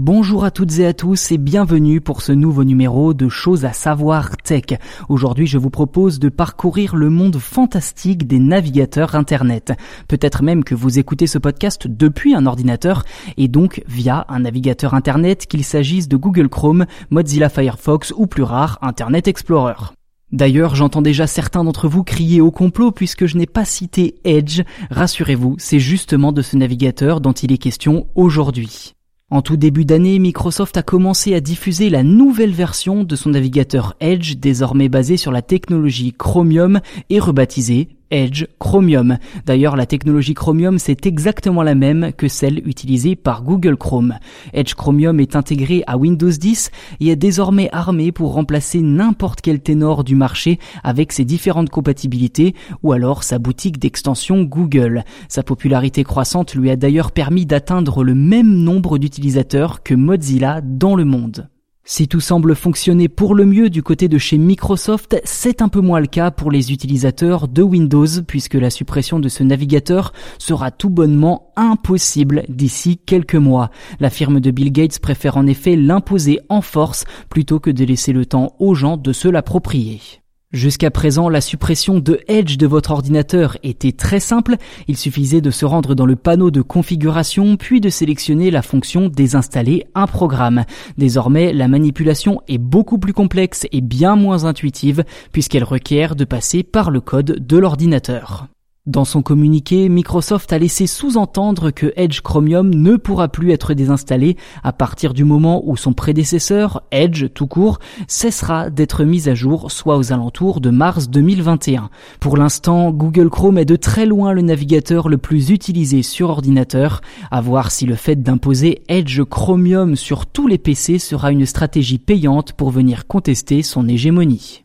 Bonjour à toutes et à tous et bienvenue pour ce nouveau numéro de Choses à savoir tech. Aujourd'hui, je vous propose de parcourir le monde fantastique des navigateurs Internet. Peut-être même que vous écoutez ce podcast depuis un ordinateur et donc via un navigateur Internet qu'il s'agisse de Google Chrome, Mozilla Firefox ou plus rare Internet Explorer. D'ailleurs, j'entends déjà certains d'entre vous crier au complot puisque je n'ai pas cité Edge. Rassurez-vous, c'est justement de ce navigateur dont il est question aujourd'hui. En tout début d'année, Microsoft a commencé à diffuser la nouvelle version de son navigateur Edge, désormais basé sur la technologie Chromium et rebaptisé Edge Chromium. D'ailleurs, la technologie Chromium, c'est exactement la même que celle utilisée par Google Chrome. Edge Chromium est intégré à Windows 10 et est désormais armé pour remplacer n'importe quel ténor du marché avec ses différentes compatibilités ou alors sa boutique d'extension Google. Sa popularité croissante lui a d'ailleurs permis d'atteindre le même nombre d'utilisateurs que Mozilla dans le monde. Si tout semble fonctionner pour le mieux du côté de chez Microsoft, c'est un peu moins le cas pour les utilisateurs de Windows puisque la suppression de ce navigateur sera tout bonnement impossible d'ici quelques mois. La firme de Bill Gates préfère en effet l'imposer en force plutôt que de laisser le temps aux gens de se l'approprier. Jusqu'à présent, la suppression de Edge de votre ordinateur était très simple. Il suffisait de se rendre dans le panneau de configuration puis de sélectionner la fonction désinstaller un programme. Désormais, la manipulation est beaucoup plus complexe et bien moins intuitive puisqu'elle requiert de passer par le code de l'ordinateur. Dans son communiqué, Microsoft a laissé sous-entendre que Edge Chromium ne pourra plus être désinstallé à partir du moment où son prédécesseur, Edge tout court, cessera d'être mis à jour, soit aux alentours de mars 2021. Pour l'instant, Google Chrome est de très loin le navigateur le plus utilisé sur ordinateur, à voir si le fait d'imposer Edge Chromium sur tous les PC sera une stratégie payante pour venir contester son hégémonie.